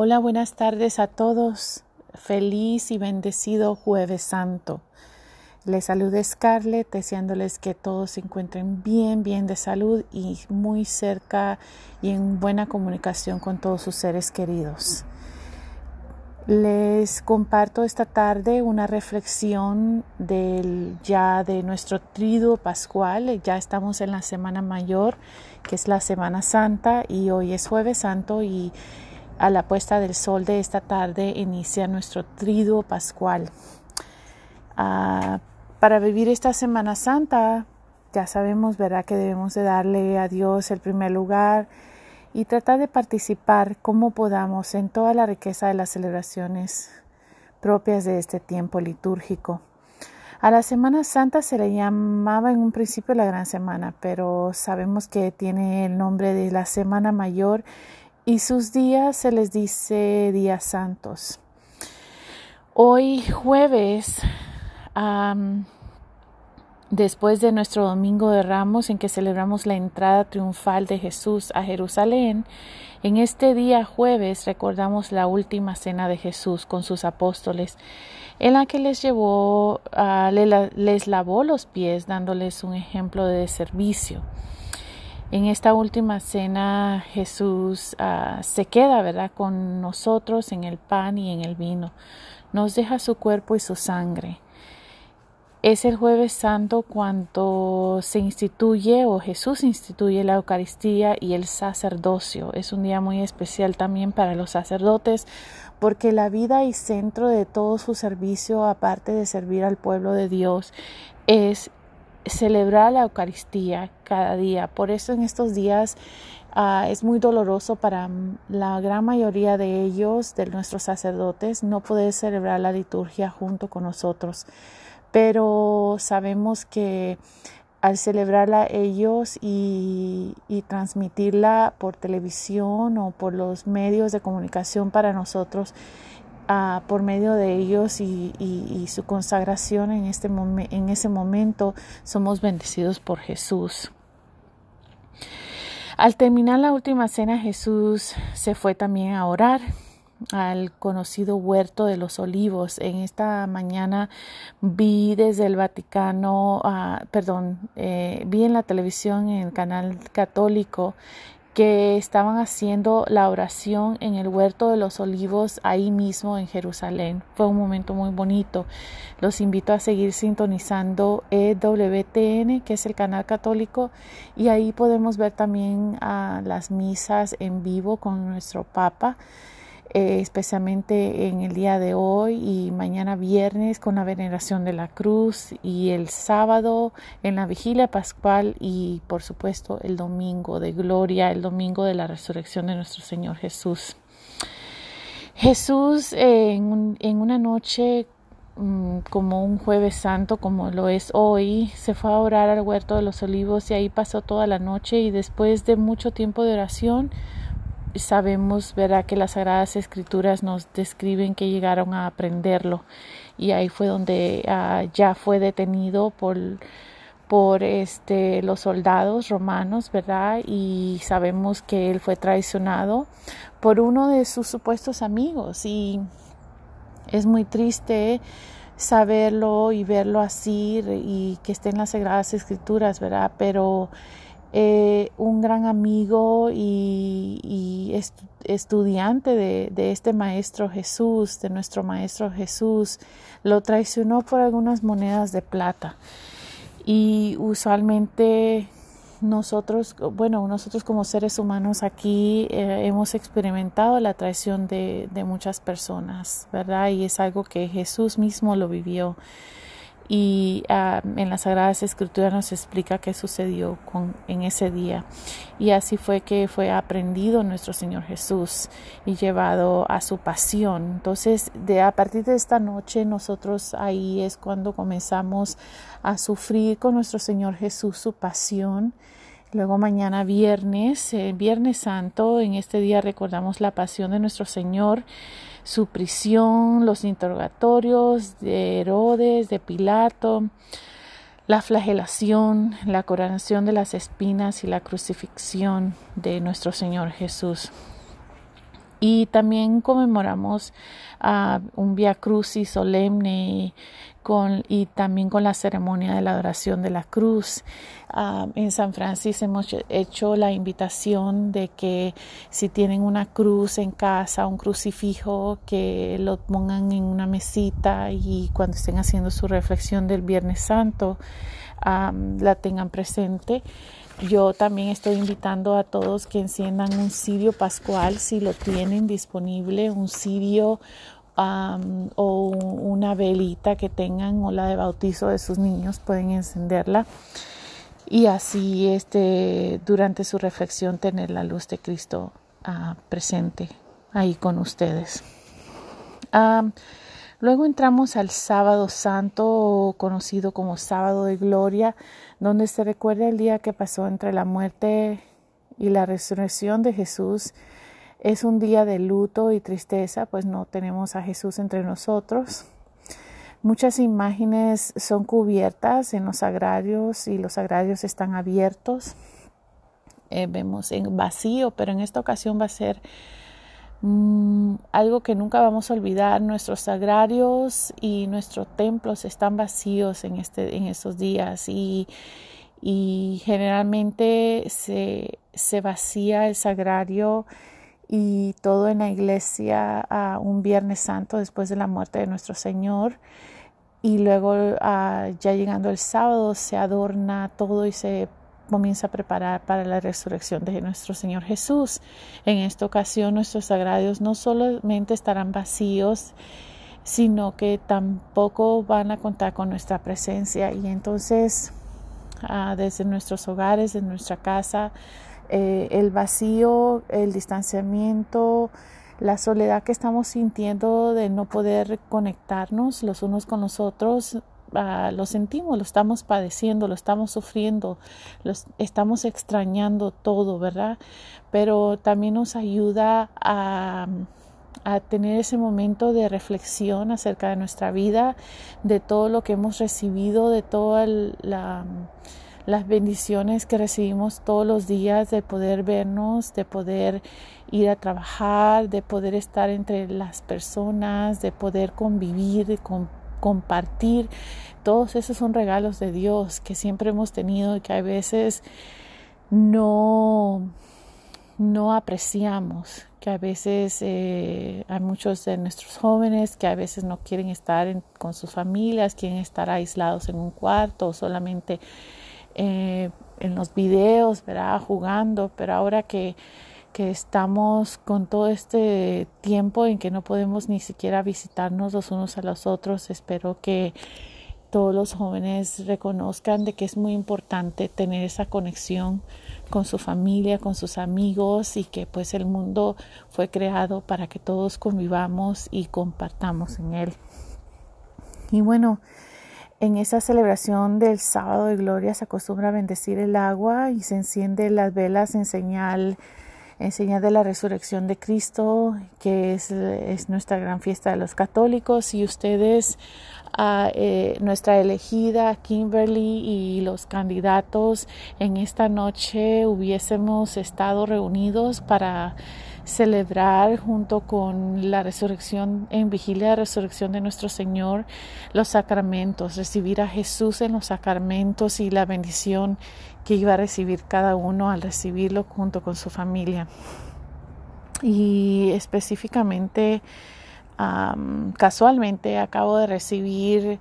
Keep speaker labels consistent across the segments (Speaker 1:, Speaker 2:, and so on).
Speaker 1: Hola, buenas tardes a todos. Feliz y bendecido jueves santo. Les saluda Scarlett, deseándoles que todos se encuentren bien, bien de salud y muy cerca y en buena comunicación con todos sus seres queridos. Les comparto esta tarde una reflexión del ya de nuestro triduo pascual. Ya estamos en la semana mayor, que es la Semana Santa, y hoy es jueves santo y a la puesta del sol de esta tarde inicia nuestro triduo pascual. Ah, para vivir esta Semana Santa, ya sabemos, ¿verdad?, que debemos de darle a Dios el primer lugar y tratar de participar como podamos en toda la riqueza de las celebraciones propias de este tiempo litúrgico. A la Semana Santa se le llamaba en un principio la Gran Semana, pero sabemos que tiene el nombre de la Semana Mayor y sus días se les dice días santos. Hoy jueves, después de nuestro Domingo de Ramos en que celebramos la entrada triunfal de Jesús a Jerusalén, en este día jueves recordamos la última cena de Jesús con sus apóstoles, en la que les llevó, les lavó los pies dándoles un ejemplo de servicio. En esta última cena Jesús ah, se queda, ¿verdad?, con nosotros en el pan y en el vino. Nos deja su cuerpo y su sangre. Es el jueves santo cuando se instituye o Jesús instituye la Eucaristía y el sacerdocio. Es un día muy especial también para los sacerdotes porque la vida y centro de todo su servicio, aparte de servir al pueblo de Dios, es celebrar la Eucaristía cada día. Por eso en estos días ah, es muy doloroso para la gran mayoría de ellos, de nuestros sacerdotes, no poder celebrar la liturgia junto con nosotros. Pero sabemos que al celebrarla ellos y, y, transmitirla por televisión o por los medios de comunicación para nosotros, por medio de ellos y, su consagración en, este en ese momento somos bendecidos por Jesús. Al terminar la última cena Jesús se fue también a orar al conocido huerto de los olivos. En esta mañana vi desde el Vaticano, ah, perdón, eh, vi en la televisión, en el canal católico, que estaban haciendo la oración en el huerto de los olivos ahí mismo en Jerusalén. Fue un momento muy bonito. Los invito a seguir sintonizando EWTN, que es el canal católico, y ahí podemos ver también a las misas en vivo con nuestro Papa. Eh, especialmente en el día de hoy y mañana viernes con la veneración de la cruz y el sábado en la vigilia pascual y por supuesto el domingo de gloria, el domingo de la resurrección de nuestro Señor Jesús. Jesús en, en una noche mm, como un jueves santo como lo es hoy, se fue a orar al huerto de los olivos y ahí pasó toda la noche y después de mucho tiempo de oración sabemos, ¿verdad?, que las Sagradas Escrituras nos describen que llegaron a aprenderlo y ahí fue donde ah, ya fue detenido por, por este, los soldados romanos, ¿verdad? Y sabemos que él fue traicionado por uno de sus supuestos amigos y es muy triste saberlo y verlo así y que esté en las Sagradas Escrituras, ¿verdad? Pero eh, un gran amigo y, estudiante de, este maestro Jesús, de nuestro maestro Jesús, lo traicionó por algunas monedas de plata. Y usualmente nosotros, bueno, nosotros como seres humanos aquí eh, hemos experimentado la traición de muchas personas, ¿verdad? Y es algo que Jesús mismo lo vivió y ah, en las Sagradas Escrituras nos explica qué sucedió con, en ese día. Y así fue que fue aprendido nuestro Señor Jesús y llevado a su pasión. Entonces, de, a partir de esta noche, nosotros ahí es cuando comenzamos a sufrir con nuestro Señor Jesús su pasión. Luego mañana viernes, eh, Viernes Santo, en este día recordamos la pasión de nuestro Señor su prisión, los interrogatorios de Herodes, de Pilato, la flagelación, la coronación de las espinas y la crucifixión de nuestro Señor Jesús. Y también conmemoramos un Via Crucis solemne con, y también con la ceremonia de la adoración de la cruz. Uh, en San Francisco hemos hecho la invitación de que si tienen una cruz en casa, un crucifijo, que lo pongan en una mesita y cuando estén haciendo su reflexión del Viernes Santo, um, la tengan presente. Yo también estoy invitando a todos que enciendan un cirio pascual si lo tienen disponible, un cirio o una velita que tengan o la de bautizo de sus niños pueden encenderla y así este durante su reflexión tener la luz de Cristo uh, presente ahí con ustedes. Luego entramos al sábado santo, conocido como sábado de gloria, donde se recuerda el día que pasó entre la muerte y la resurrección de Jesús. Es un día de luto y tristeza, pues no tenemos a Jesús entre nosotros. Muchas imágenes son cubiertas en los agrarios y los agrarios están abiertos. Eh, vemos en vacío, pero en esta ocasión va a ser Mm, algo que nunca vamos a olvidar, nuestros sagrarios y nuestros templos están vacíos en, este, en estos días y, y generalmente se, se, vacía el sagrario y todo en la iglesia un Viernes Santo después de la muerte de nuestro Señor y luego ah, ya llegando el sábado se adorna todo y se comienza a preparar para la resurrección de nuestro Señor Jesús. En esta ocasión nuestros sagrados no solamente estarán vacíos, sino que tampoco van a contar con nuestra presencia. Y entonces, ah, desde nuestros hogares, en nuestra casa, eh, el vacío, el distanciamiento, la soledad que estamos sintiendo de no poder conectarnos los unos con los otros, Ah, lo sentimos, lo estamos padeciendo, lo estamos sufriendo, lo estamos extrañando todo, ¿verdad? Pero también nos ayuda a, a tener ese momento de reflexión acerca de nuestra vida, de todo lo que hemos recibido, de todas las bendiciones que recibimos todos los días, de poder vernos, de poder ir a trabajar, de poder estar entre las personas, de poder convivir, de compartir. Todos esos son regalos de Dios que siempre hemos tenido y que a veces no, no apreciamos, que a veces eh, hay muchos de nuestros jóvenes que a veces no quieren estar con sus familias, quieren estar aislados en un cuarto o solamente eh, en los videos, ¿verdad? jugando, pero ahora que que estamos con todo este tiempo en que no podemos ni siquiera visitarnos los unos a los otros. Espero que todos los jóvenes reconozcan de que es muy importante tener esa conexión con su familia, con sus amigos y que pues el mundo fue creado para que todos convivamos y compartamos en él. Y bueno, en esa celebración del sábado de gloria se acostumbra a bendecir el agua y se enciende las velas en señal en de la resurrección de Cristo, que es, es nuestra gran fiesta de los católicos, y ustedes, a eh, nuestra elegida Kimberly y los candidatos en esta noche hubiésemos estado reunidos para celebrar junto con la resurrección, en vigilia de resurrección de nuestro Señor, los sacramentos, recibir a Jesús en los sacramentos y la bendición que iba a recibir cada uno al recibirlo junto con su familia. Y específicamente, casualmente, acabo de recibir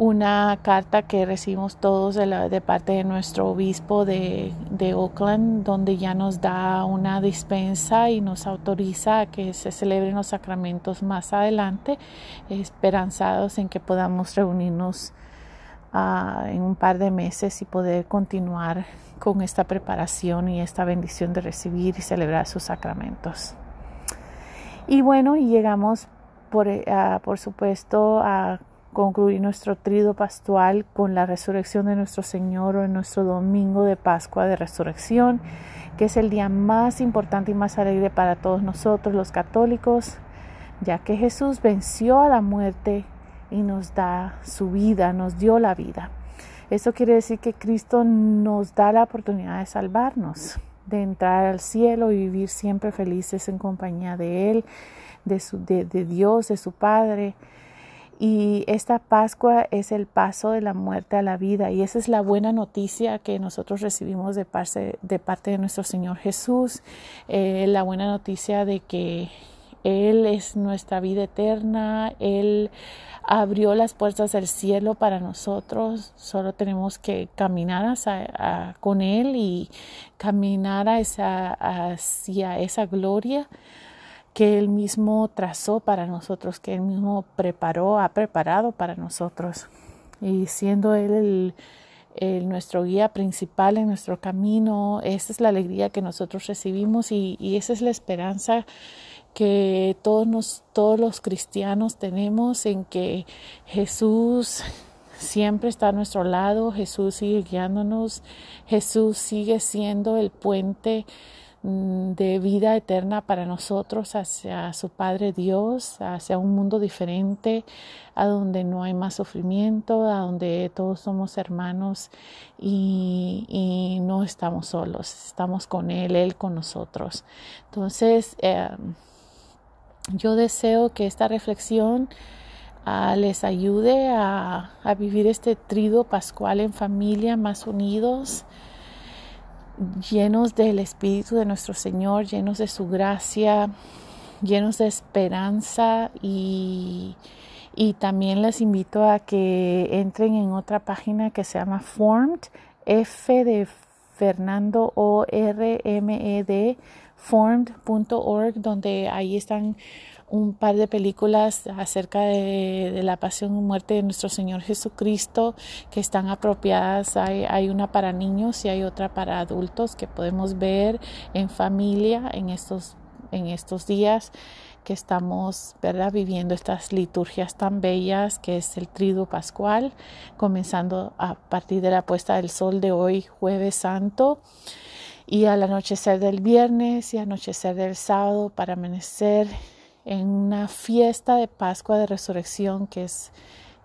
Speaker 1: una carta que recibimos todos de, la, de parte de nuestro obispo de, de, Oakland, donde ya nos da una dispensa y nos autoriza a que se celebren los sacramentos más adelante, esperanzados en que podamos reunirnos uh, en un par de meses y poder continuar con esta preparación y esta bendición de recibir y celebrar sus sacramentos. Y bueno, y llegamos por, uh, por supuesto a concluir nuestro trido pastual con la resurrección de nuestro Señor o en nuestro domingo de Pascua de Resurrección, que es el día más importante y más alegre para todos nosotros los católicos, ya que Jesús venció a la muerte y nos da su vida, nos dio la vida. Eso quiere decir que Cristo nos da la oportunidad de salvarnos, de entrar al cielo y vivir siempre felices en compañía de Él, de, su, de, de Dios, de su Padre. Y esta Pascua es el paso de la muerte a la vida. Y esa es la buena noticia que nosotros recibimos de parte de, parte de nuestro Señor Jesús. Eh, la buena noticia de que Él es nuestra vida eterna. Él abrió las puertas del cielo para nosotros. Solo tenemos que caminar con Él y caminar hacia esa gloria que Él mismo trazó para nosotros, que Él mismo preparó, ha preparado para nosotros. Y siendo Él el, nuestro guía principal en nuestro camino, esa es la alegría que nosotros recibimos y, esa es la esperanza que todos, todos los cristianos tenemos en que Jesús siempre está a nuestro lado, Jesús sigue guiándonos, Jesús sigue siendo el puente de vida eterna para nosotros hacia su Padre Dios, hacia un mundo diferente, a donde no hay más sufrimiento, a donde todos somos hermanos y, no estamos solos, estamos con Él, Él con nosotros. Entonces, em, yo deseo que esta reflexión ah, les ayude a, a vivir este trido pascual en familia, más unidos llenos del Espíritu de nuestro Señor, llenos de su gracia, llenos de esperanza y, también les invito a que entren en otra página que se llama Formed, F de Fernando O R M E D formed.org donde ahí están un par de películas acerca de, la pasión y muerte de nuestro Señor Jesucristo que están apropiadas. Hay, hay, una para niños y hay otra para adultos que podemos ver en familia en estos, en estos días que estamos ¿verdad? viviendo estas liturgias tan bellas que es el triduo pascual, comenzando a partir de la puesta del sol de hoy, jueves santo y al anochecer del viernes y anochecer del sábado para amanecer en una fiesta de Pascua de Resurrección que es,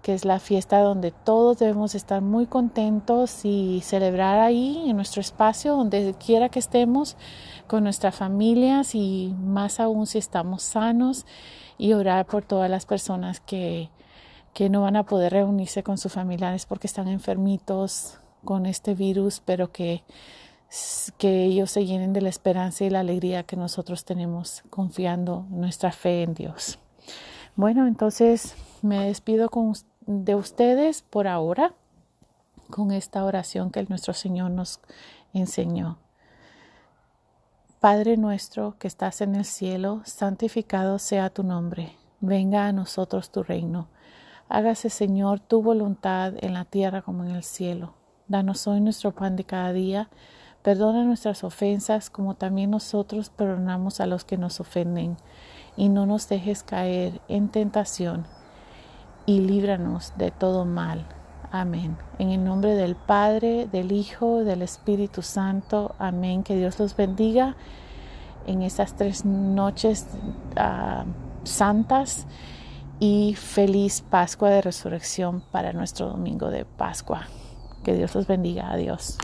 Speaker 1: que es la fiesta donde todos debemos estar muy contentos y celebrar ahí en nuestro espacio, donde quiera que estemos, con nuestras familias y más aún si estamos sanos y orar por todas las personas que, que no van a poder reunirse con sus familiares porque están enfermitos con este virus, pero que que ellos se llenen de la esperanza y la alegría que nosotros tenemos confiando nuestra fe en Dios. Bueno, entonces me despido de ustedes por ahora con esta oración que nuestro Señor nos enseñó. Padre nuestro que estás en el cielo, santificado sea tu nombre. Venga a nosotros tu reino. Hágase, Señor, tu voluntad en la tierra como en el cielo. Danos hoy nuestro pan de cada día Perdona nuestras ofensas como también nosotros perdonamos a los que nos ofenden. Y no nos dejes caer en tentación y líbranos de todo mal. Amén. En el nombre del Padre, del Hijo, del Espíritu Santo. Amén. Que Dios los bendiga en estas tres noches uh, santas y feliz Pascua de Resurrección para nuestro domingo de Pascua. Que Dios los bendiga. Adiós.